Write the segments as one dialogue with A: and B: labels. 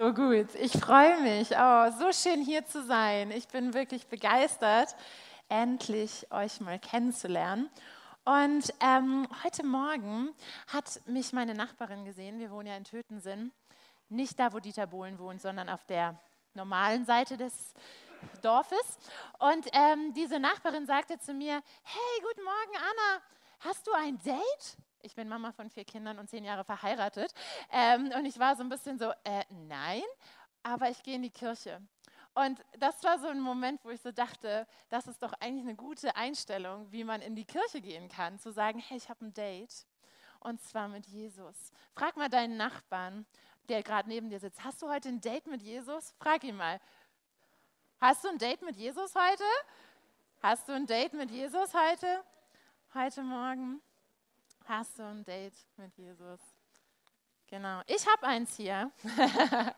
A: So gut, ich freue mich. Oh, so schön hier zu sein. Ich bin wirklich begeistert, endlich euch mal kennenzulernen. Und ähm, heute Morgen hat mich meine Nachbarin gesehen. Wir wohnen ja in Tötensinn. Nicht da, wo Dieter Bohlen wohnt, sondern auf der normalen Seite des Dorfes. Und ähm, diese Nachbarin sagte zu mir: Hey, guten Morgen, Anna. Hast du ein Date? Ich bin Mama von vier Kindern und zehn Jahre verheiratet. Ähm, und ich war so ein bisschen so, äh, nein, aber ich gehe in die Kirche. Und das war so ein Moment, wo ich so dachte, das ist doch eigentlich eine gute Einstellung, wie man in die Kirche gehen kann, zu sagen, hey, ich habe ein Date und zwar mit Jesus. Frag mal deinen Nachbarn, der gerade neben dir sitzt, hast du heute ein Date mit Jesus? Frag ihn mal. Hast du ein Date mit Jesus heute? Hast du ein Date mit Jesus heute? Heute Morgen? Hast du ein Date mit Jesus? Genau. Ich habe eins hier.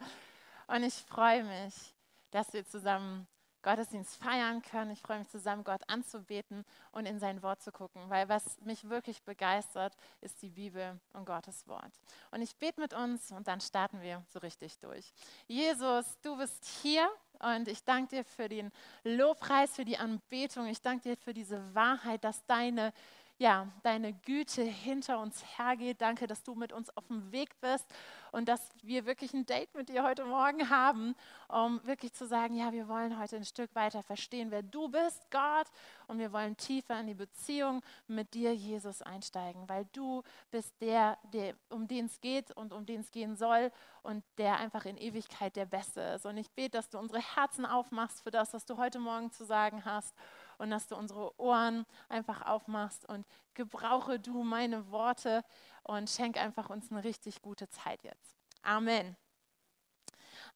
A: und ich freue mich, dass wir zusammen Gottesdienst feiern können. Ich freue mich zusammen, Gott anzubeten und in sein Wort zu gucken, weil was mich wirklich begeistert, ist die Bibel und Gottes Wort. Und ich bete mit uns und dann starten wir so richtig durch. Jesus, du bist hier und ich danke dir für den Lobpreis, für die Anbetung. Ich danke dir für diese Wahrheit, dass deine ja, deine Güte hinter uns hergeht. Danke, dass du mit uns auf dem Weg bist und dass wir wirklich ein Date mit dir heute Morgen haben, um wirklich zu sagen, ja, wir wollen heute ein Stück weiter verstehen, wer du bist, Gott, und wir wollen tiefer in die Beziehung mit dir, Jesus, einsteigen, weil du bist der, der um den es geht und um den es gehen soll und der einfach in Ewigkeit der Beste ist. Und ich bete, dass du unsere Herzen aufmachst für das, was du heute Morgen zu sagen hast und dass du unsere Ohren einfach aufmachst und gebrauche du meine Worte und schenk einfach uns eine richtig gute Zeit jetzt. Amen.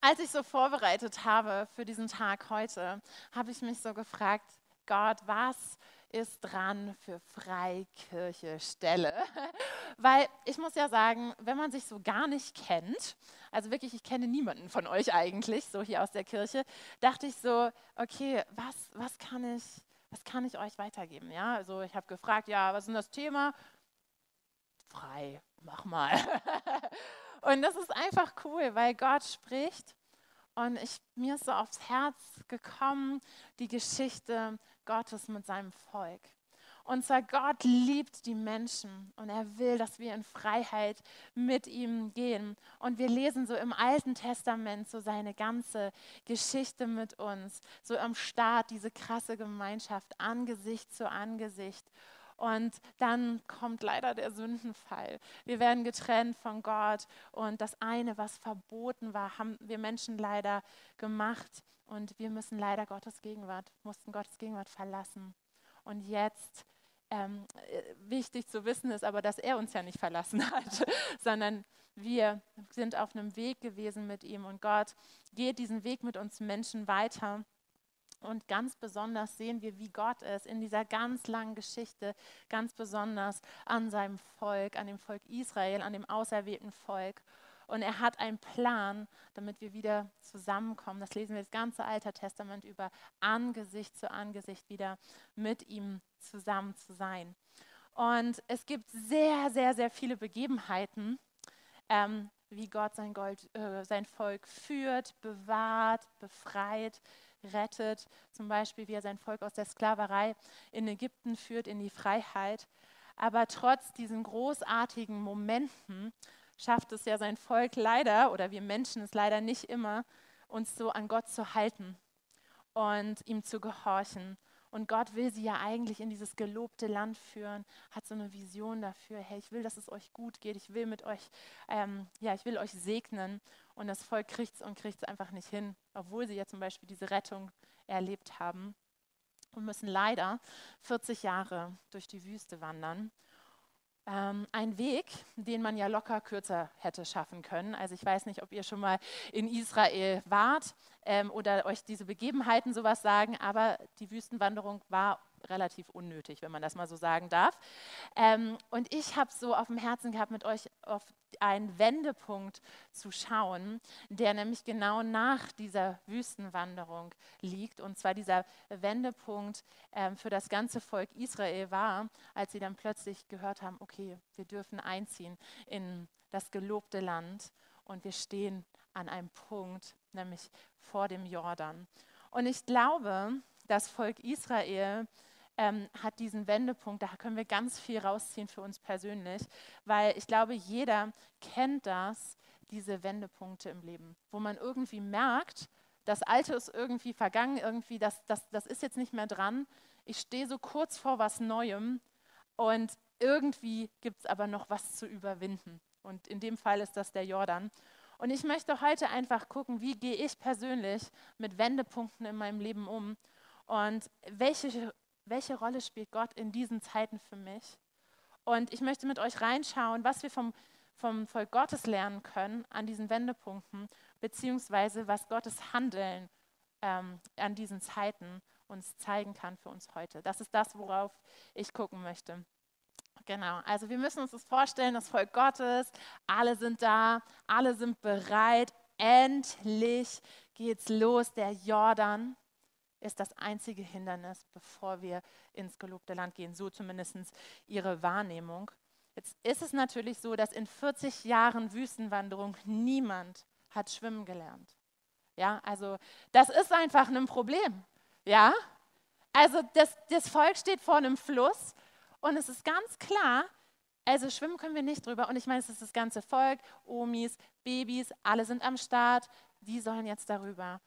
A: Als ich so vorbereitet habe für diesen Tag heute, habe ich mich so gefragt, Gott, was ist dran für Freikirche Stelle? Weil ich muss ja sagen, wenn man sich so gar nicht kennt, also wirklich, ich kenne niemanden von euch eigentlich, so hier aus der Kirche, dachte ich so, okay, was, was kann ich was kann ich euch weitergeben? Ja, also ich habe gefragt, ja, was ist denn das Thema? Frei, mach mal. und das ist einfach cool, weil Gott spricht und ich, mir ist so aufs Herz gekommen, die Geschichte Gottes mit seinem Volk. Und zwar Gott liebt die Menschen und er will, dass wir in Freiheit mit ihm gehen. Und wir lesen so im Alten Testament so seine ganze Geschichte mit uns, so am Start diese krasse Gemeinschaft Angesicht zu Angesicht. Und dann kommt leider der Sündenfall. Wir werden getrennt von Gott und das eine, was verboten war, haben wir Menschen leider gemacht und wir müssen leider Gottes Gegenwart, mussten Gottes Gegenwart verlassen. Und jetzt ähm, äh, wichtig zu wissen ist aber, dass er uns ja nicht verlassen hat, sondern wir sind auf einem Weg gewesen mit ihm und Gott geht diesen Weg mit uns Menschen weiter. Und ganz besonders sehen wir, wie Gott es in dieser ganz langen Geschichte, ganz besonders an seinem Volk, an dem Volk Israel, an dem auserwählten Volk. Und er hat einen Plan, damit wir wieder zusammenkommen. Das lesen wir das ganze Alte Testament über, Angesicht zu Angesicht wieder mit ihm zusammen zu sein. Und es gibt sehr, sehr, sehr viele Begebenheiten, ähm, wie Gott sein, Gold, äh, sein Volk führt, bewahrt, befreit, rettet. Zum Beispiel, wie er sein Volk aus der Sklaverei in Ägypten führt, in die Freiheit. Aber trotz diesen großartigen Momenten schafft es ja sein Volk leider, oder wir Menschen es leider nicht immer, uns so an Gott zu halten und ihm zu gehorchen. Und Gott will sie ja eigentlich in dieses gelobte Land führen, hat so eine Vision dafür, hey, ich will, dass es euch gut geht, ich will mit euch, ähm, ja, ich will euch segnen. Und das Volk kriegt es und kriegt es einfach nicht hin, obwohl sie ja zum Beispiel diese Rettung erlebt haben und müssen leider 40 Jahre durch die Wüste wandern. Ähm, ein Weg, den man ja locker kürzer hätte schaffen können. Also ich weiß nicht, ob ihr schon mal in Israel wart ähm, oder euch diese Begebenheiten sowas sagen, aber die Wüstenwanderung war relativ unnötig, wenn man das mal so sagen darf. Ähm, und ich habe so auf dem Herzen gehabt, mit euch auf einen Wendepunkt zu schauen, der nämlich genau nach dieser Wüstenwanderung liegt. Und zwar dieser Wendepunkt ähm, für das ganze Volk Israel war, als sie dann plötzlich gehört haben, okay, wir dürfen einziehen in das gelobte Land und wir stehen an einem Punkt, nämlich vor dem Jordan. Und ich glaube, das Volk Israel ähm, hat diesen Wendepunkt, da können wir ganz viel rausziehen für uns persönlich, weil ich glaube, jeder kennt das, diese Wendepunkte im Leben, wo man irgendwie merkt, das Alte ist irgendwie vergangen, irgendwie, das, das, das ist jetzt nicht mehr dran. Ich stehe so kurz vor was Neuem und irgendwie gibt es aber noch was zu überwinden. Und in dem Fall ist das der Jordan. Und ich möchte heute einfach gucken, wie gehe ich persönlich mit Wendepunkten in meinem Leben um und welche, welche Rolle spielt Gott in diesen Zeiten für mich. Und ich möchte mit euch reinschauen, was wir vom, vom Volk Gottes lernen können an diesen Wendepunkten, beziehungsweise was Gottes Handeln ähm, an diesen Zeiten uns zeigen kann für uns heute. Das ist das, worauf ich gucken möchte. Genau, also wir müssen uns das vorstellen, das Volk Gottes, alle sind da, alle sind bereit, endlich geht's los, der Jordan ist das einzige Hindernis, bevor wir ins gelobte Land gehen, so zumindest ihre Wahrnehmung. Jetzt ist es natürlich so, dass in 40 Jahren Wüstenwanderung niemand hat schwimmen gelernt. Ja, also das ist einfach ein Problem. Ja, also das, das Volk steht vor einem Fluss und es ist ganz klar, also schwimmen können wir nicht drüber. Und ich meine, es ist das ganze Volk, Omis, Babys, alle sind am Start, die sollen jetzt darüber.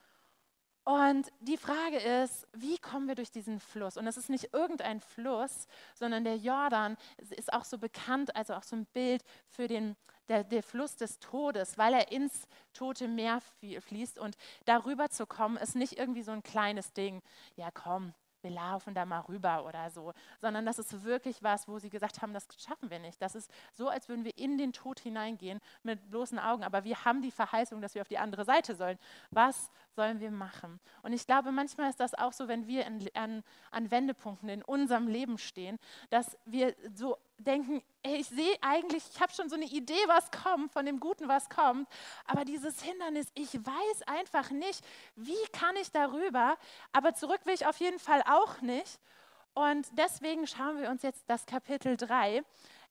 A: Und die Frage ist, wie kommen wir durch diesen Fluss? Und es ist nicht irgendein Fluss, sondern der Jordan ist auch so bekannt, also auch so ein Bild für den der, der Fluss des Todes, weil er ins tote Meer fließt. Und darüber zu kommen, ist nicht irgendwie so ein kleines Ding. Ja, komm, wir laufen da mal rüber oder so, sondern das ist wirklich was, wo sie gesagt haben, das schaffen wir nicht. Das ist so, als würden wir in den Tod hineingehen mit bloßen Augen, aber wir haben die Verheißung, dass wir auf die andere Seite sollen. Was sollen wir machen? Und ich glaube, manchmal ist das auch so, wenn wir in, an, an Wendepunkten in unserem Leben stehen, dass wir so denken, ey, ich sehe eigentlich, ich habe schon so eine Idee, was kommt, von dem Guten, was kommt, aber dieses Hindernis, ich weiß einfach nicht, wie kann ich darüber, aber zurück will ich auf jeden Fall auch nicht. Und deswegen schauen wir uns jetzt das Kapitel 3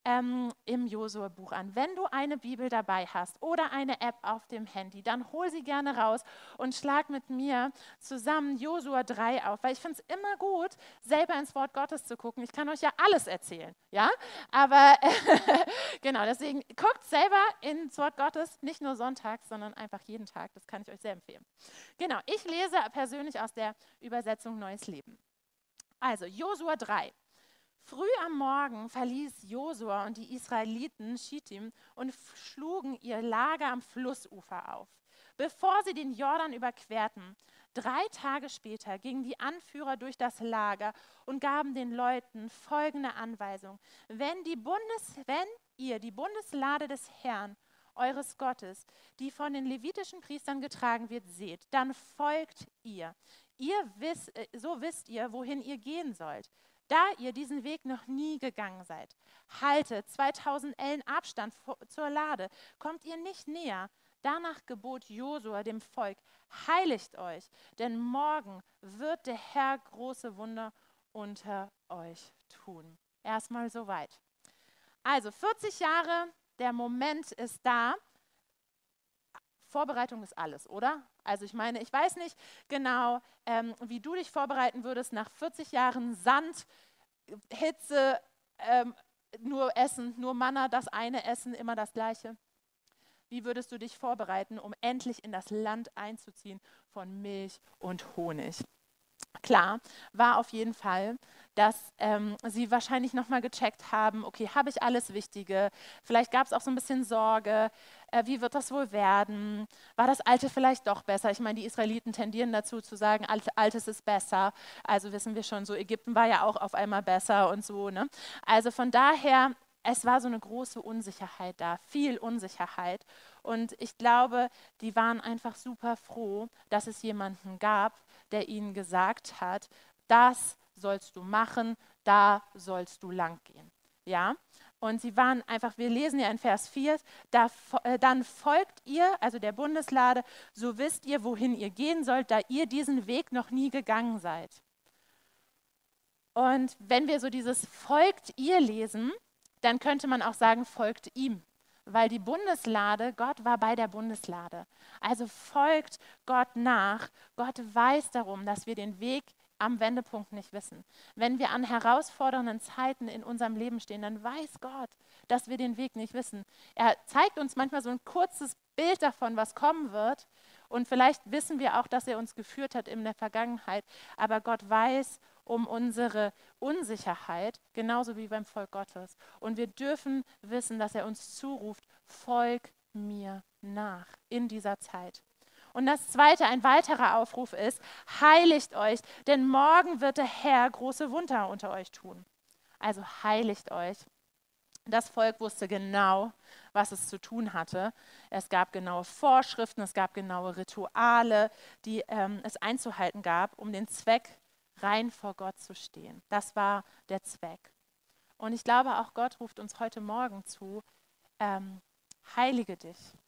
A: ähm, im Josua-Buch an. Wenn du eine Bibel dabei hast oder eine App auf dem Handy, dann hol sie gerne raus und schlag mit mir zusammen Josua 3 auf, weil ich finde es immer gut, selber ins Wort Gottes zu gucken. Ich kann euch ja alles erzählen, ja, aber genau, deswegen guckt selber ins Wort Gottes, nicht nur sonntags, sondern einfach jeden Tag. Das kann ich euch sehr empfehlen. Genau, ich lese persönlich aus der Übersetzung Neues Leben. Also Josua 3. Früh am Morgen verließ Josua und die Israeliten Schittim und schlugen ihr Lager am Flussufer auf. Bevor sie den Jordan überquerten, drei Tage später gingen die Anführer durch das Lager und gaben den Leuten folgende Anweisung. Wenn, die Bundes, wenn ihr die Bundeslade des Herrn, eures Gottes, die von den levitischen Priestern getragen wird, seht, dann folgt ihr. Ihr wisst, äh, so wisst ihr, wohin ihr gehen sollt da ihr diesen Weg noch nie gegangen seid. Haltet 2000 Ellen Abstand zur Lade, kommt ihr nicht näher. Danach gebot Josua dem Volk, heiligt euch, denn morgen wird der Herr große Wunder unter euch tun. Erstmal soweit. Also 40 Jahre, der Moment ist da. Vorbereitung ist alles, oder? Also ich meine, ich weiß nicht genau, ähm, wie du dich vorbereiten würdest nach 40 Jahren Sand, Hitze, ähm, nur Essen, nur Manna, das eine Essen, immer das gleiche. Wie würdest du dich vorbereiten, um endlich in das Land einzuziehen von Milch und Honig? Klar war auf jeden Fall, dass ähm, sie wahrscheinlich nochmal gecheckt haben, okay, habe ich alles Wichtige? Vielleicht gab es auch so ein bisschen Sorge, wie wird das wohl werden? War das Alte vielleicht doch besser? Ich meine, die Israeliten tendieren dazu zu sagen, Altes ist besser. Also wissen wir schon, so Ägypten war ja auch auf einmal besser und so. Ne? Also von daher, es war so eine große Unsicherheit da, viel Unsicherheit. Und ich glaube, die waren einfach super froh, dass es jemanden gab, der ihnen gesagt hat, das sollst du machen, da sollst du lang gehen. Ja? Und sie waren einfach, wir lesen ja in Vers 4, da, äh, dann folgt ihr, also der Bundeslade, so wisst ihr, wohin ihr gehen sollt, da ihr diesen Weg noch nie gegangen seid. Und wenn wir so dieses folgt ihr lesen, dann könnte man auch sagen, folgt ihm. weil die Bundeslade, Gott war bei der Bundeslade. Also folgt Gott nach. Gott weiß darum, dass wir den Weg am Wendepunkt nicht wissen. Wenn wir an herausfordernden Zeiten in unserem Leben stehen, dann weiß Gott, dass wir den Weg nicht wissen. Er zeigt uns manchmal so ein kurzes Bild davon, was kommen wird. Und vielleicht wissen wir auch, dass er uns geführt hat in der Vergangenheit. Aber Gott weiß um unsere Unsicherheit, genauso wie beim Volk Gottes. Und wir dürfen wissen, dass er uns zuruft, folg mir nach in dieser Zeit. Und das zweite, ein weiterer Aufruf ist, heiligt euch, denn morgen wird der Herr große Wunder unter euch tun. Also heiligt euch. Das Volk wusste genau, was es zu tun hatte. Es gab genaue Vorschriften, es gab genaue Rituale, die ähm, es einzuhalten gab, um den Zweck rein vor Gott zu stehen. Das war der Zweck. Und ich glaube, auch Gott ruft uns heute Morgen zu, ähm, heilige dich.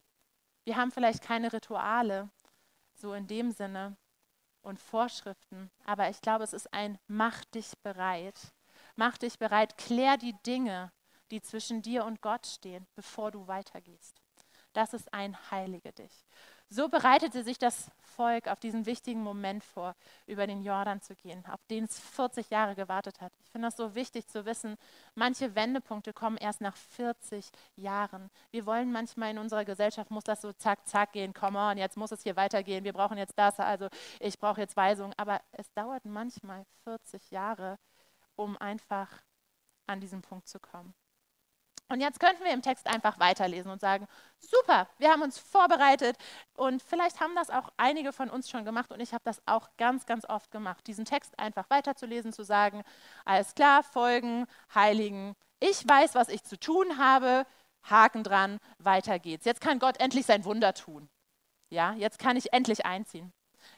A: Wir haben vielleicht keine Rituale, so in dem Sinne, und Vorschriften, aber ich glaube, es ist ein Mach dich bereit. Mach dich bereit, klär die Dinge, die zwischen dir und Gott stehen, bevor du weitergehst. Das ist ein Heilige dich. So bereitete sich das Volk auf diesen wichtigen Moment vor, über den Jordan zu gehen, auf den es 40 Jahre gewartet hat. Ich finde das so wichtig zu wissen. Manche Wendepunkte kommen erst nach 40 Jahren. Wir wollen manchmal in unserer Gesellschaft, muss das so zack, zack gehen, come on, jetzt muss es hier weitergehen, wir brauchen jetzt das, also ich brauche jetzt Weisungen. Aber es dauert manchmal 40 Jahre, um einfach an diesen Punkt zu kommen. Und jetzt könnten wir im Text einfach weiterlesen und sagen, super, wir haben uns vorbereitet und vielleicht haben das auch einige von uns schon gemacht und ich habe das auch ganz, ganz oft gemacht, diesen Text einfach weiterzulesen, zu sagen, alles klar, folgen, heiligen, ich weiß, was ich zu tun habe, Haken dran, weiter geht's. Jetzt kann Gott endlich sein Wunder tun. Ja, jetzt kann ich endlich einziehen.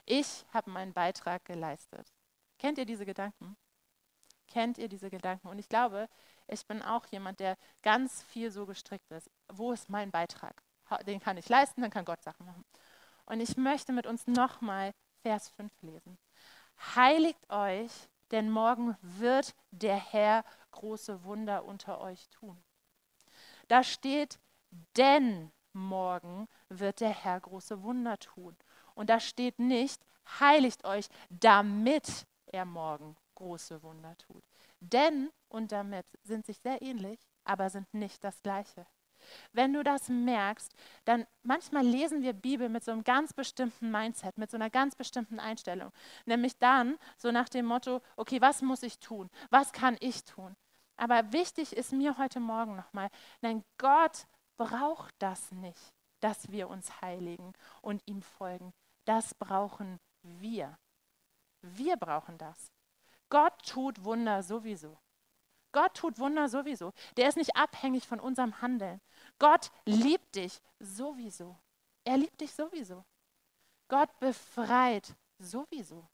A: Ich habe meinen Beitrag geleistet. Kennt ihr diese Gedanken? Kennt ihr diese Gedanken? Und ich glaube, ich bin auch jemand, der ganz viel so gestrickt ist. Wo ist mein Beitrag? Den kann ich leisten, dann kann Gott Sachen machen. Und ich möchte mit uns nochmal Vers 5 lesen. Heiligt euch, denn morgen wird der Herr große Wunder unter euch tun. Da steht, denn morgen wird der Herr große Wunder tun. Und da steht nicht, heiligt euch, damit er morgen große Wunder tut. Denn und damit sind sich sehr ähnlich, aber sind nicht das gleiche. Wenn du das merkst, dann manchmal lesen wir Bibel mit so einem ganz bestimmten Mindset, mit so einer ganz bestimmten Einstellung. Nämlich dann so nach dem Motto, okay, was muss ich tun? Was kann ich tun? Aber wichtig ist mir heute Morgen nochmal, nein, Gott braucht das nicht, dass wir uns heiligen und ihm folgen. Das brauchen wir. Wir brauchen das. Gott tut Wunder sowieso. Gott tut Wunder sowieso. Der ist nicht abhängig von unserem Handeln. Gott liebt dich sowieso. Er liebt dich sowieso. Gott befreit sowieso.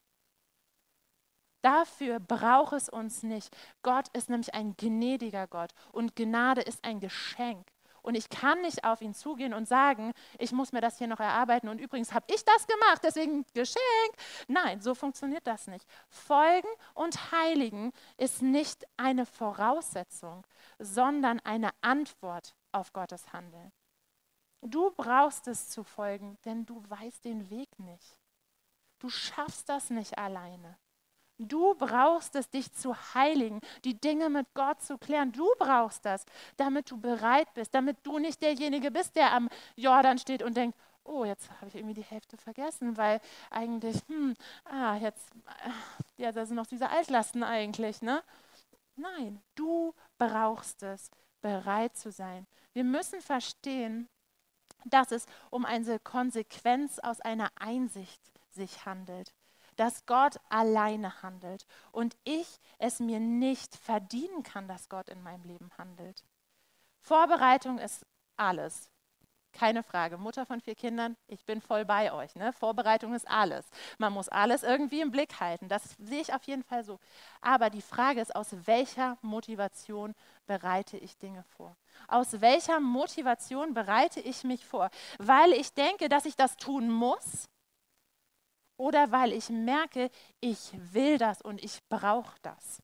A: Dafür braucht es uns nicht. Gott ist nämlich ein gnädiger Gott und Gnade ist ein Geschenk. Und ich kann nicht auf ihn zugehen und sagen, ich muss mir das hier noch erarbeiten und übrigens habe ich das gemacht, deswegen Geschenk. Nein, so funktioniert das nicht. Folgen und Heiligen ist nicht eine Voraussetzung, sondern eine Antwort auf Gottes Handeln. Du brauchst es zu folgen, denn du weißt den Weg nicht. Du schaffst das nicht alleine. Du brauchst es, dich zu heiligen, die Dinge mit Gott zu klären. Du brauchst das, damit du bereit bist, damit du nicht derjenige bist, der am Jordan steht und denkt, oh, jetzt habe ich irgendwie die Hälfte vergessen, weil eigentlich, hm, ah, jetzt, äh, ja, da sind noch diese Altlasten eigentlich, ne? Nein, du brauchst es, bereit zu sein. Wir müssen verstehen, dass es um eine Konsequenz aus einer Einsicht sich handelt dass Gott alleine handelt und ich es mir nicht verdienen kann, dass Gott in meinem Leben handelt. Vorbereitung ist alles. Keine Frage. Mutter von vier Kindern, ich bin voll bei euch. Ne? Vorbereitung ist alles. Man muss alles irgendwie im Blick halten. Das sehe ich auf jeden Fall so. Aber die Frage ist, aus welcher Motivation bereite ich Dinge vor? Aus welcher Motivation bereite ich mich vor? Weil ich denke, dass ich das tun muss? Oder weil ich merke, ich will das und ich brauche das.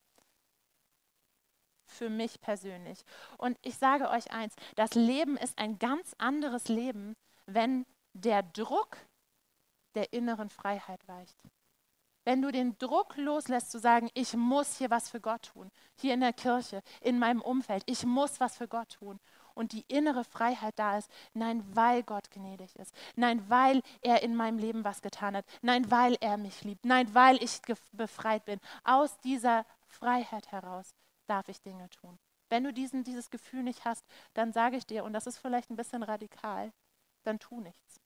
A: für mich persönlich. Und ich sage euch eins, das Leben ist ein ganz anderes Leben, wenn der Druck der inneren Freiheit weicht. Wenn du den Druck loslässt zu sagen, ich muss hier was für Gott tun, hier in der Kirche, in meinem Umfeld, ich muss was für Gott tun und die innere Freiheit da ist, nein, weil Gott gnädig ist, nein, weil er in meinem Leben was getan hat, nein, weil er mich liebt, nein, weil ich befreit bin. Aus dieser Freiheit heraus darf ich Dinge tun. Wenn du diesen, dieses Gefühl nicht hast, dann sage ich dir, und das ist vielleicht ein bisschen radikal, dann tu nichts.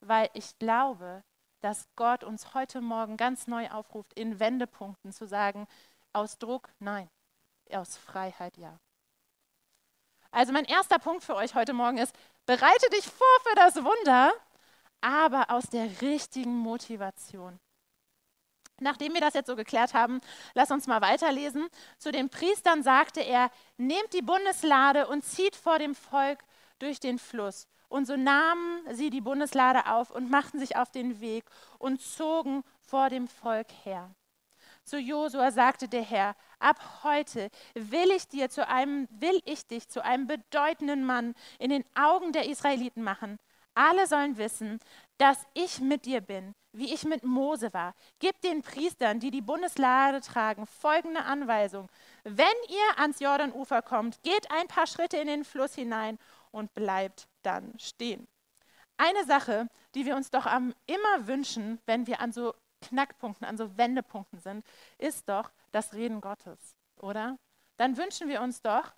A: Weil ich glaube, dass Gott uns heute Morgen ganz neu aufruft, in Wendepunkten zu sagen, aus Druck nein, aus Freiheit ja. Also mein erster Punkt für euch heute Morgen ist, bereite dich vor für das Wunder, aber aus der richtigen Motivation. Nachdem wir das jetzt so geklärt haben, lass uns mal weiterlesen. Zu den Priestern sagte er, nehmt die Bundeslade und zieht vor dem Volk durch den Fluss. Und so nahmen sie die Bundeslade auf und machten sich auf den Weg und zogen vor dem Volk her. Zu Josua sagte der Herr: Ab heute will ich dir zu einem will ich dich zu einem bedeutenden Mann in den Augen der Israeliten machen. Alle sollen wissen, dass ich mit dir bin, wie ich mit Mose war. Gib den Priestern, die die Bundeslade tragen, folgende Anweisung. Wenn ihr ans Jordanufer kommt, geht ein paar Schritte in den Fluss hinein und bleibt dann stehen. Eine Sache, die wir uns doch immer wünschen, wenn wir an so Knackpunkten, an so Wendepunkten sind, ist doch das Reden Gottes, oder? Dann wünschen wir uns doch,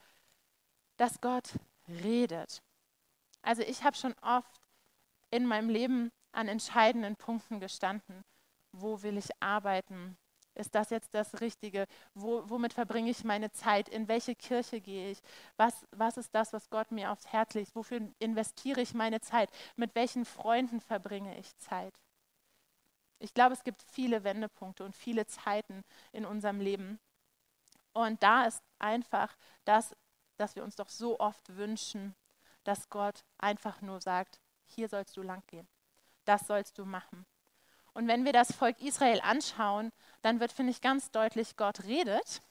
A: dass Gott redet. Also ich habe schon oft in meinem Leben an entscheidenden Punkten gestanden. Wo will ich arbeiten? Ist das jetzt das Richtige? Wo, womit verbringe ich meine Zeit? In welche Kirche gehe ich? Was, was ist das, was Gott mir aufs Herz legt? Wofür investiere ich meine Zeit? Mit welchen Freunden verbringe ich Zeit? Ich glaube, es gibt viele Wendepunkte und viele Zeiten in unserem Leben. Und da ist einfach das, dass wir uns doch so oft wünschen, dass Gott einfach nur sagt, hier sollst du lang gehen. Das sollst du machen. Und wenn wir das Volk Israel anschauen, dann wird, finde ich, ganz deutlich, Gott redet,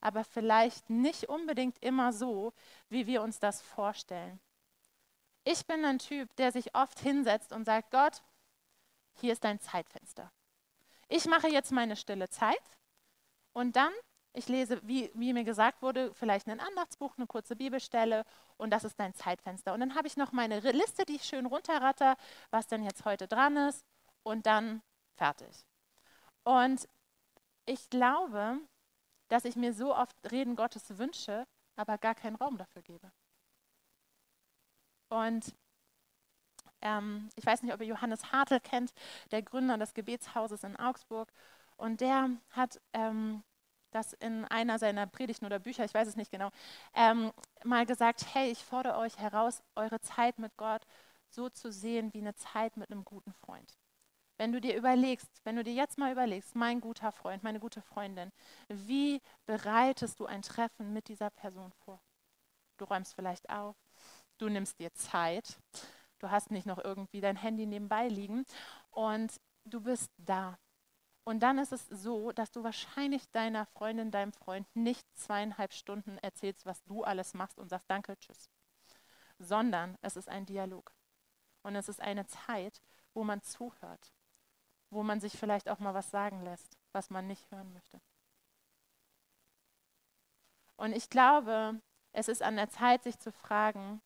A: aber vielleicht nicht unbedingt immer so, wie wir uns das vorstellen. Ich bin ein Typ, der sich oft hinsetzt und sagt, Gott, hier ist dein Zeitfenster. Ich mache jetzt meine stille Zeit und dann, ich lese, wie, wie mir gesagt wurde, vielleicht ein Andachtsbuch, eine kurze Bibelstelle und das ist dein Zeitfenster. Und dann habe ich noch meine Liste, die ich schön runterratter, was denn jetzt heute dran ist und dann fertig. Und ich glaube, dass ich mir so oft Reden Gottes wünsche, aber gar keinen Raum dafür gebe. Und ähm, ich weiß nicht, ob ihr Johannes Hartl kennt, der Gründer des Gebetshauses in Augsburg. Und der hat ähm, das in einer seiner Predigten oder Bücher, ich weiß es nicht genau, ähm, mal gesagt, hey, ich fordere euch heraus, eure Zeit mit Gott so zu sehen wie eine Zeit mit einem guten Freund. Wenn du dir überlegst, wenn du dir jetzt mal überlegst, mein guter Freund, meine gute Freundin, wie bereitest du ein Treffen mit dieser Person vor? Du räumst vielleicht auf, du nimmst dir Zeit, du hast nicht noch irgendwie dein Handy nebenbei liegen und du bist da. Und dann ist es so, dass du wahrscheinlich deiner Freundin, deinem Freund nicht zweieinhalb Stunden erzählst, was du alles machst und sagst Danke, tschüss, sondern es ist ein Dialog. Und es ist eine Zeit, wo man zuhört, wo man sich vielleicht auch mal was sagen lässt, was man nicht hören möchte. Und ich glaube, es ist an der Zeit, sich zu fragen,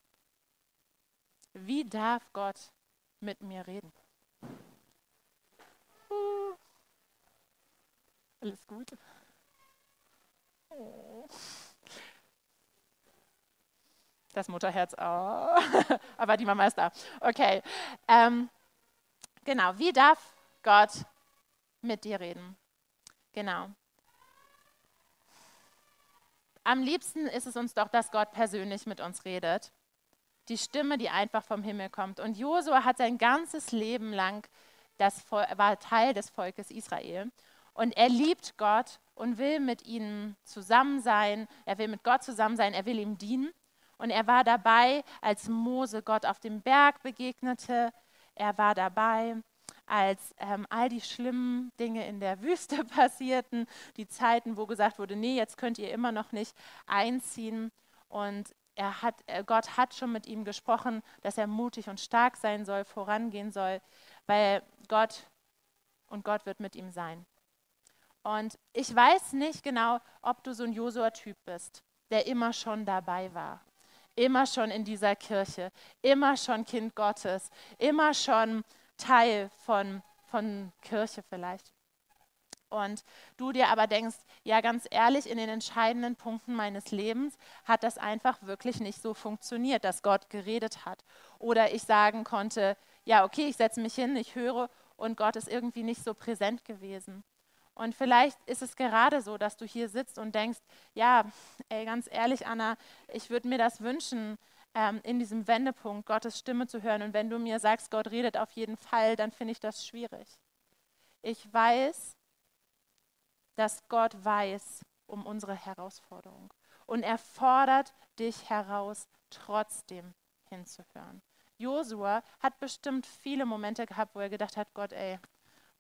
A: wie darf Gott mit mir reden? Alles gut? Das Mutterherz, oh. aber die Mama ist da. Okay. Ähm, genau, wie darf Gott mit dir reden? Genau. Am liebsten ist es uns doch, dass Gott persönlich mit uns redet. Die Stimme, die einfach vom Himmel kommt. Und Josua hat sein ganzes Leben lang, das war Teil des Volkes Israel. Und er liebt Gott und will mit ihnen zusammen sein. Er will mit Gott zusammen sein. Er will ihm dienen. Und er war dabei, als Mose Gott auf dem Berg begegnete. Er war dabei, als ähm, all die schlimmen Dinge in der Wüste passierten, die Zeiten, wo gesagt wurde, nee, jetzt könnt ihr immer noch nicht einziehen. Und er hat, äh, Gott hat schon mit ihm gesprochen, dass er mutig und stark sein soll, vorangehen soll, weil Gott und Gott wird mit ihm sein. Und ich weiß nicht genau, ob du so ein Josua-Typ bist, der immer schon dabei war, immer schon in dieser Kirche, immer schon Kind Gottes, immer schon Teil von, von Kirche vielleicht. Und du dir aber denkst, ja ganz ehrlich, in den entscheidenden Punkten meines Lebens hat das einfach wirklich nicht so funktioniert, dass Gott geredet hat. Oder ich sagen konnte, ja okay, ich setze mich hin, ich höre und Gott ist irgendwie nicht so präsent gewesen. Und vielleicht ist es gerade so, dass du hier sitzt und denkst, ja, ey, ganz ehrlich, Anna, ich würde mir das wünschen, ähm, in diesem Wendepunkt Gottes Stimme zu hören. Und wenn du mir sagst, Gott redet auf jeden Fall, dann finde ich das schwierig. Ich weiß, dass Gott weiß um unsere Herausforderung. Und er fordert dich heraus, trotzdem hinzuhören. Josua hat bestimmt viele Momente gehabt, wo er gedacht hat, Gott, ey,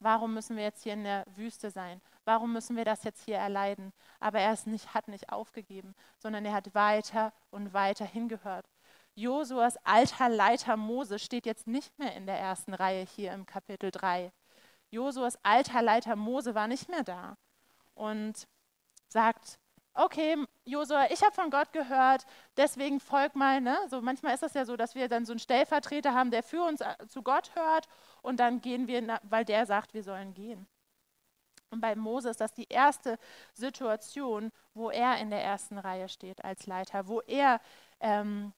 A: warum müssen wir jetzt hier in der Wüste sein? Warum müssen wir das jetzt hier erleiden? Aber er nicht, hat nicht aufgegeben, sondern er hat weiter und weiter hingehört. Josuas alter Leiter Mose steht jetzt nicht mehr in der ersten Reihe hier im Kapitel 3. Josuas alter Leiter Mose war nicht mehr da und sagt, okay, Josua, ich habe von Gott gehört, deswegen folg mal. Ne? So manchmal ist das ja so, dass wir dann so einen Stellvertreter haben, der für uns äh, zu Gott hört und dann gehen wir, weil der sagt, wir sollen gehen. Und bei Mose ist das die erste Situation, wo er in der ersten Reihe steht als Leiter, wo er ähm,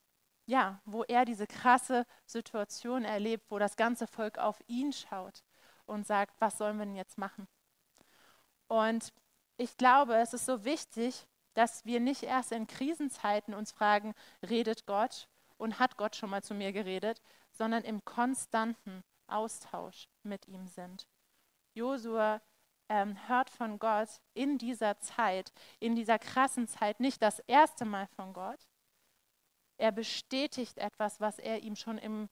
A: ja, wo er diese krasse Situation erlebt, wo das ganze Volk auf ihn schaut und sagt, was sollen wir denn jetzt machen? Und ich glaube, es ist so wichtig, dass wir nicht erst in Krisenzeiten uns fragen, redet Gott und hat Gott schon mal zu mir geredet, sondern im konstanten Austausch mit ihm sind. Josua ähm, hört von Gott in dieser Zeit, in dieser krassen Zeit, nicht das erste Mal von Gott, er bestätigt etwas, was er ihm schon im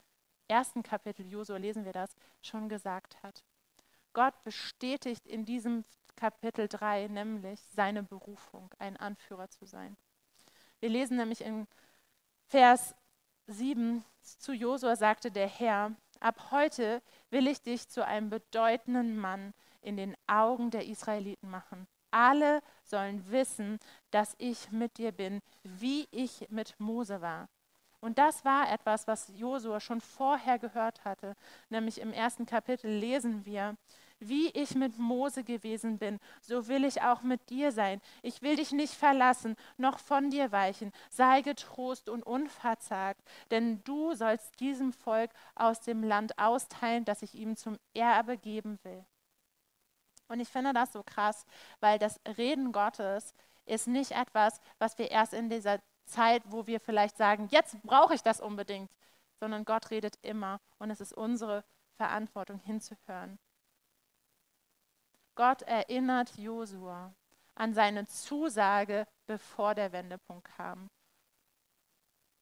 A: ersten Kapitel Josua, lesen wir das, schon gesagt hat. Gott bestätigt in diesem Kapitel 3 nämlich seine Berufung, ein Anführer zu sein. Wir lesen nämlich in Vers 7, zu Josua sagte der Herr, ab heute will ich dich zu einem bedeutenden Mann in den Augen der Israeliten machen. Alle sollen wissen, dass ich mit dir bin, wie ich mit Mose war. Und das war etwas, was Josua schon vorher gehört hatte. Nämlich im ersten Kapitel lesen wir, wie ich mit Mose gewesen bin, so will ich auch mit dir sein. Ich will dich nicht verlassen, noch von dir weichen. Sei getrost und unverzagt, denn du sollst diesem Volk aus dem Land austeilen, das ich ihm zum Erbe geben will. Und ich finde das so krass, weil das Reden Gottes ist nicht etwas, was wir erst in dieser Zeit, wo wir vielleicht sagen, jetzt brauche ich das unbedingt, sondern Gott redet immer und es ist unsere Verantwortung hinzuhören. Gott erinnert Josua an seine Zusage, bevor der Wendepunkt kam.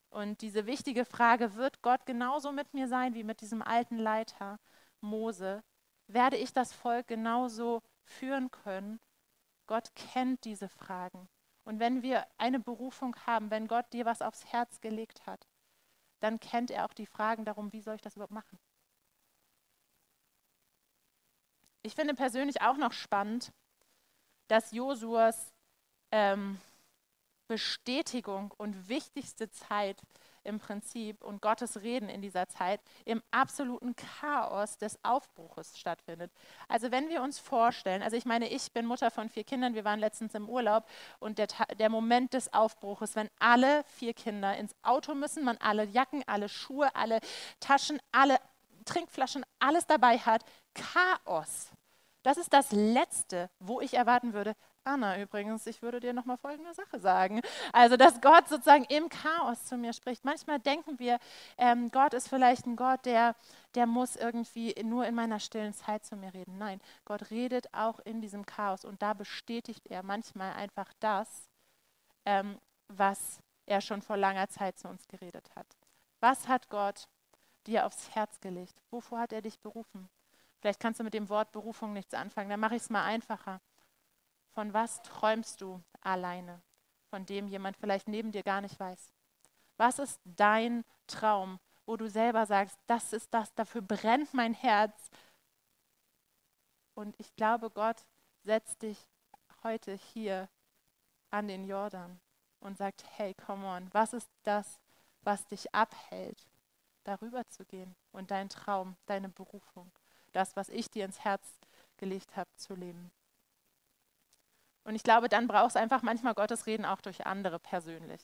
A: Und diese wichtige Frage, wird Gott genauso mit mir sein wie mit diesem alten Leiter Mose? werde ich das Volk genauso führen können? Gott kennt diese Fragen. Und wenn wir eine Berufung haben, wenn Gott dir was aufs Herz gelegt hat, dann kennt er auch die Fragen darum, wie soll ich das überhaupt machen? Ich finde persönlich auch noch spannend, dass Josuas ähm, Bestätigung und wichtigste Zeit im Prinzip und Gottes Reden in dieser Zeit im absoluten Chaos des Aufbruches stattfindet. Also wenn wir uns vorstellen, also ich meine, ich bin Mutter von vier Kindern, wir waren letztens im Urlaub und der, der Moment des Aufbruches, wenn alle vier Kinder ins Auto müssen, man alle Jacken, alle Schuhe, alle Taschen, alle Trinkflaschen, alles dabei hat, Chaos. Das ist das Letzte, wo ich erwarten würde, Anna übrigens, ich würde dir nochmal folgende Sache sagen. Also, dass Gott sozusagen im Chaos zu mir spricht. Manchmal denken wir, ähm, Gott ist vielleicht ein Gott, der, der muss irgendwie nur in meiner stillen Zeit zu mir reden. Nein, Gott redet auch in diesem Chaos und da bestätigt er manchmal einfach das, ähm, was er schon vor langer Zeit zu uns geredet hat. Was hat Gott dir aufs Herz gelegt? Wovor hat er dich berufen? Vielleicht kannst du mit dem Wort Berufung nichts anfangen. Dann mache ich es mal einfacher. Von was träumst du alleine? Von dem jemand vielleicht neben dir gar nicht weiß. Was ist dein Traum, wo du selber sagst, das ist das, dafür brennt mein Herz. Und ich glaube, Gott setzt dich heute hier an den Jordan und sagt, hey, come on, was ist das, was dich abhält, darüber zu gehen und dein Traum, deine Berufung, das, was ich dir ins Herz gelegt habe, zu leben. Und ich glaube, dann brauchst du einfach manchmal Gottes Reden auch durch andere persönlich.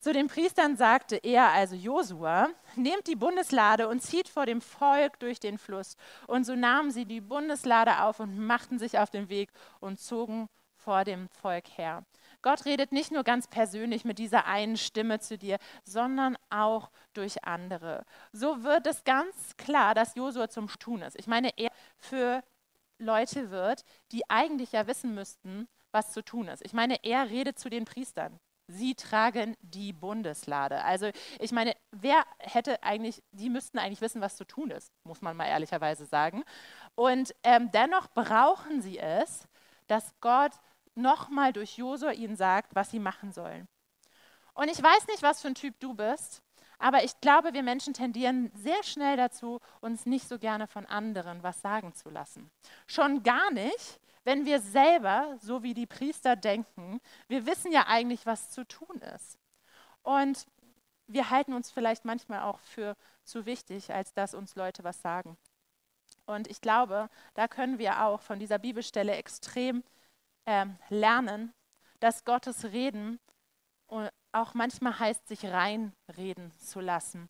A: Zu den Priestern sagte er, also Josua, nehmt die Bundeslade und zieht vor dem Volk durch den Fluss. Und so nahmen sie die Bundeslade auf und machten sich auf den Weg und zogen vor dem Volk her. Gott redet nicht nur ganz persönlich mit dieser einen Stimme zu dir, sondern auch durch andere. So wird es ganz klar, dass Josua zum Tun ist. Ich meine, er für Leute wird, die eigentlich ja wissen müssten, was zu tun ist. Ich meine, er redet zu den Priestern. Sie tragen die Bundeslade. Also ich meine, wer hätte eigentlich, die müssten eigentlich wissen, was zu tun ist, muss man mal ehrlicherweise sagen. Und ähm, dennoch brauchen sie es, dass Gott nochmal durch Josua ihnen sagt, was sie machen sollen. Und ich weiß nicht, was für ein Typ du bist, aber ich glaube, wir Menschen tendieren sehr schnell dazu, uns nicht so gerne von anderen was sagen zu lassen. Schon gar nicht, wenn wir selber, so wie die Priester denken, wir wissen ja eigentlich, was zu tun ist. Und wir halten uns vielleicht manchmal auch für zu wichtig, als dass uns Leute was sagen. Und ich glaube, da können wir auch von dieser Bibelstelle extrem ähm, lernen, dass Gottes Reden auch manchmal heißt, sich reinreden zu lassen.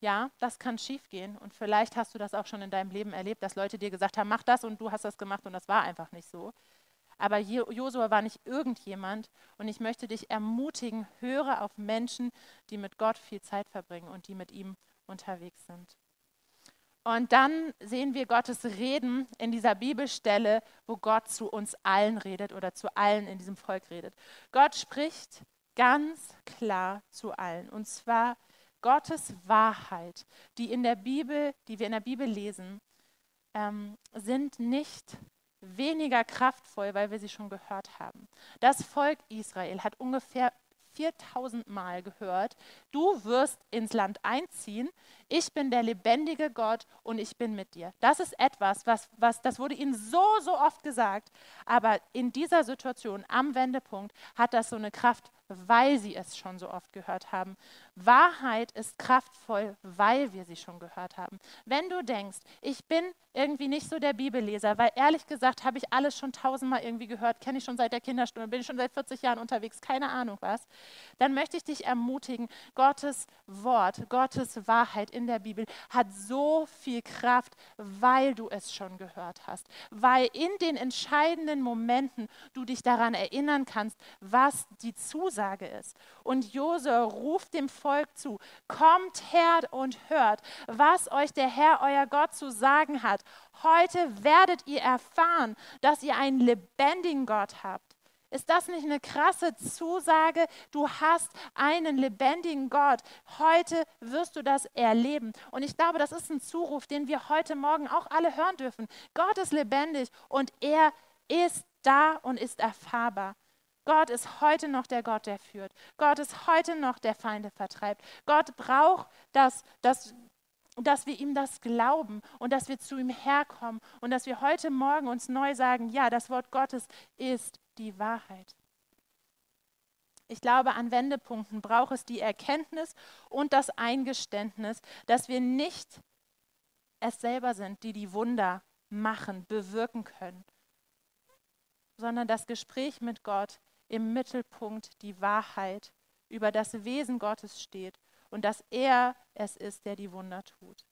A: Ja, das kann schiefgehen und vielleicht hast du das auch schon in deinem Leben erlebt, dass Leute dir gesagt haben, mach das und du hast das gemacht und das war einfach nicht so. Aber Josua war nicht irgendjemand und ich möchte dich ermutigen, höre auf Menschen, die mit Gott viel Zeit verbringen und die mit ihm unterwegs sind. Und dann sehen wir Gottes Reden in dieser Bibelstelle, wo Gott zu uns allen redet oder zu allen in diesem Volk redet. Gott spricht ganz klar zu allen. Und zwar Gottes Wahrheit, die in der Bibel, die wir in der Bibel lesen, ähm, sind nicht weniger kraftvoll, weil wir sie schon gehört haben. Das Volk Israel hat ungefähr 4000 Mal gehört, du wirst ins Land einziehen, ich bin der lebendige Gott und ich bin mit dir. Das ist etwas, was, was, das wurde ihnen so, so oft gesagt, aber in dieser Situation am Wendepunkt hat das so eine Kraft, weil sie es schon so oft gehört haben. Wahrheit ist kraftvoll, weil wir sie schon gehört haben. Wenn du denkst, ich bin irgendwie nicht so der Bibelleser, weil ehrlich gesagt habe ich alles schon tausendmal irgendwie gehört, kenne ich schon seit der Kinderstunde, bin ich schon seit 40 Jahren unterwegs, keine Ahnung was, dann möchte ich dich ermutigen, Gottes Wort, Gottes Wahrheit in der Bibel hat so viel Kraft, weil du es schon gehört hast, weil in den entscheidenden Momenten du dich daran erinnern kannst, was die Zusage ist. Und Jose ruft dem Volk zu, kommt her und hört, was euch der Herr, euer Gott, zu sagen hat. Heute werdet ihr erfahren, dass ihr einen lebendigen Gott habt. Ist das nicht eine krasse Zusage? Du hast einen lebendigen Gott. Heute wirst du das erleben. Und ich glaube, das ist ein Zuruf, den wir heute Morgen auch alle hören dürfen. Gott ist lebendig und er ist da und ist erfahrbar. Gott ist heute noch der Gott, der führt. Gott ist heute noch der Feinde vertreibt. Gott braucht das, das, dass wir ihm das glauben und dass wir zu ihm herkommen und dass wir heute Morgen uns neu sagen, ja, das Wort Gottes ist die Wahrheit. Ich glaube, an Wendepunkten braucht es die Erkenntnis und das Eingeständnis, dass wir nicht es selber sind, die die Wunder machen, bewirken können, sondern das Gespräch mit Gott im Mittelpunkt die Wahrheit über das Wesen Gottes steht und dass er es ist, der die Wunder tut.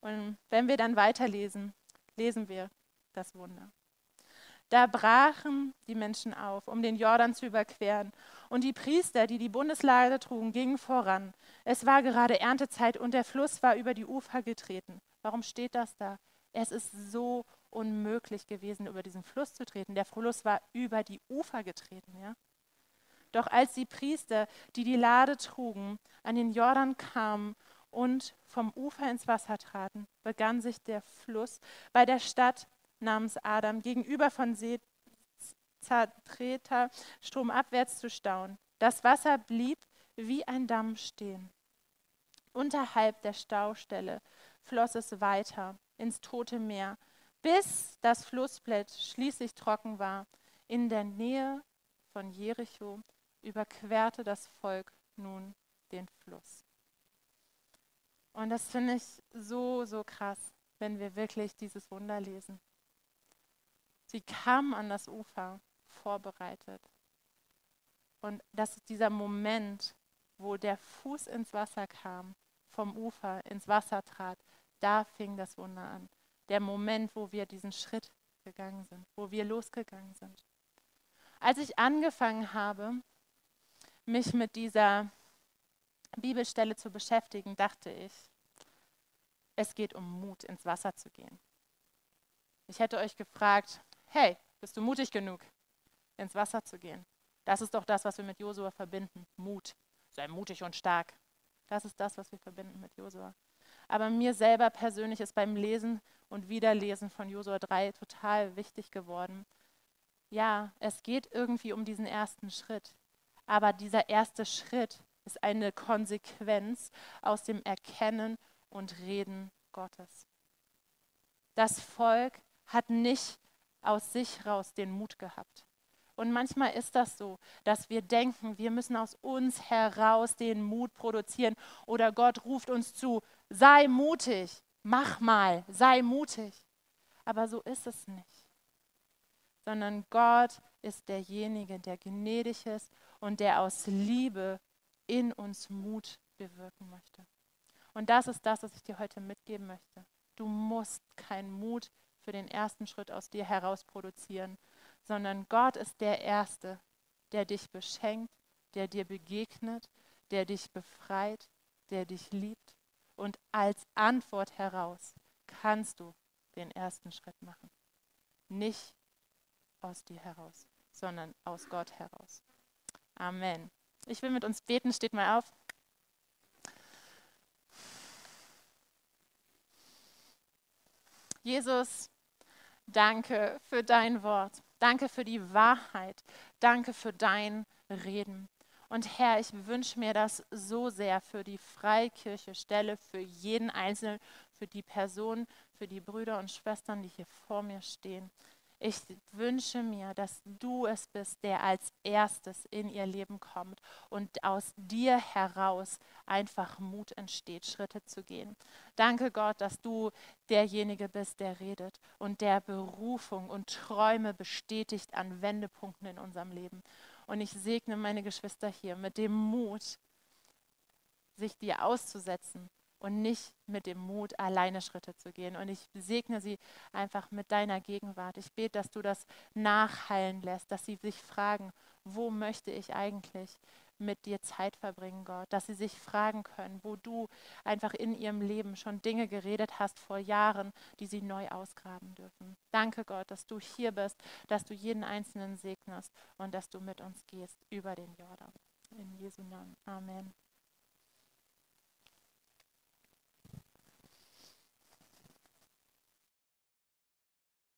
A: Und wenn wir dann weiterlesen, lesen wir das Wunder. Da brachen die Menschen auf, um den Jordan zu überqueren. Und die Priester, die die Bundeslade trugen, gingen voran. Es war gerade Erntezeit und der Fluss war über die Ufer getreten. Warum steht das da? Es ist so unmöglich gewesen, über diesen Fluss zu treten. Der Fluss war über die Ufer getreten. Ja? Doch als die Priester, die die Lade trugen, an den Jordan kamen und vom Ufer ins Wasser traten, begann sich der Fluss bei der Stadt namens Adam gegenüber von See Zartreta stromabwärts zu stauen. Das Wasser blieb wie ein Damm stehen. Unterhalb der Staustelle floss es weiter ins Tote Meer, bis das Flussbett schließlich trocken war. In der Nähe von Jericho überquerte das Volk nun den Fluss. Und das finde ich so, so krass, wenn wir wirklich dieses Wunder lesen. Sie kamen an das Ufer vorbereitet. Und das ist dieser Moment, wo der Fuß ins Wasser kam, vom Ufer ins Wasser trat, da fing das Wunder an. Der Moment, wo wir diesen Schritt gegangen sind, wo wir losgegangen sind. Als ich angefangen habe, mich mit dieser Bibelstelle zu beschäftigen, dachte ich, es geht um Mut, ins Wasser zu gehen. Ich hätte euch gefragt, hey, bist du mutig genug, ins Wasser zu gehen? Das ist doch das, was wir mit Josua verbinden. Mut. Sei mutig und stark. Das ist das, was wir verbinden mit Josua. Aber mir selber persönlich ist beim Lesen und Wiederlesen von Josua 3 total wichtig geworden. Ja, es geht irgendwie um diesen ersten Schritt. Aber dieser erste Schritt ist eine Konsequenz aus dem Erkennen und Reden Gottes. Das Volk hat nicht aus sich raus den Mut gehabt. Und manchmal ist das so, dass wir denken, wir müssen aus uns heraus den Mut produzieren oder Gott ruft uns zu, sei mutig, mach mal, sei mutig. Aber so ist es nicht. Sondern Gott ist derjenige, der gnädig ist und der aus Liebe in uns Mut bewirken möchte. Und das ist das, was ich dir heute mitgeben möchte. Du musst keinen Mut für den ersten Schritt aus dir heraus produzieren, sondern Gott ist der Erste, der dich beschenkt, der dir begegnet, der dich befreit, der dich liebt. Und als Antwort heraus kannst du den ersten Schritt machen. Nicht aus dir heraus, sondern aus Gott heraus. Amen. Ich will mit uns beten, steht mal auf. Jesus, danke für dein Wort. Danke für die Wahrheit. Danke für dein Reden. Und Herr, ich wünsche mir das so sehr für die Freikirche Stelle, für jeden Einzelnen, für die Person, für die Brüder und Schwestern, die hier vor mir stehen. Ich wünsche mir, dass du es bist, der als erstes in ihr Leben kommt und aus dir heraus einfach Mut entsteht, Schritte zu gehen. Danke Gott, dass du derjenige bist, der redet und der Berufung und Träume bestätigt an Wendepunkten in unserem Leben. Und ich segne meine Geschwister hier mit dem Mut, sich dir auszusetzen und nicht mit dem Mut, alleine Schritte zu gehen. Und ich segne sie einfach mit deiner Gegenwart. Ich bete, dass du das nachhallen lässt, dass sie sich fragen, wo möchte ich eigentlich mit dir Zeit verbringen, Gott, dass sie sich fragen können, wo du einfach in ihrem Leben schon Dinge geredet hast vor Jahren, die sie neu ausgraben dürfen. Danke, Gott, dass du hier bist, dass du jeden Einzelnen segnest und dass du mit uns gehst über den Jordan. In Jesu Namen. Amen.